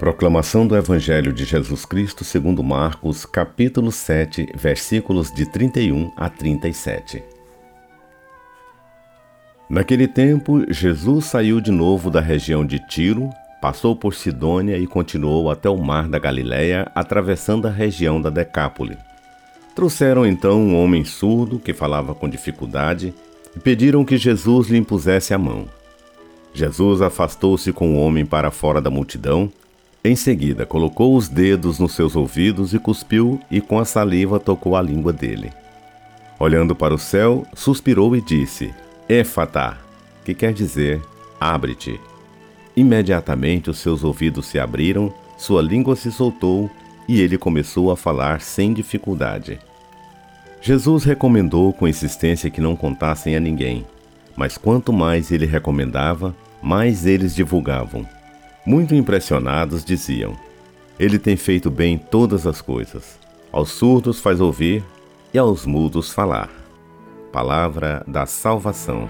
Proclamação do Evangelho de Jesus Cristo segundo Marcos, capítulo 7, versículos de 31 a 37. Naquele tempo, Jesus saiu de novo da região de Tiro, passou por Sidônia e continuou até o mar da Galiléia, atravessando a região da Decápole. Trouxeram então um homem surdo que falava com dificuldade e pediram que Jesus lhe impusesse a mão. Jesus afastou-se com o homem para fora da multidão em seguida, colocou os dedos nos seus ouvidos e cuspiu, e com a saliva tocou a língua dele. Olhando para o céu, suspirou e disse: Éfata, que quer dizer, abre-te. Imediatamente os seus ouvidos se abriram, sua língua se soltou e ele começou a falar sem dificuldade. Jesus recomendou com insistência que não contassem a ninguém, mas quanto mais ele recomendava, mais eles divulgavam. Muito impressionados, diziam: Ele tem feito bem todas as coisas. Aos surdos faz ouvir e aos mudos falar. Palavra da salvação.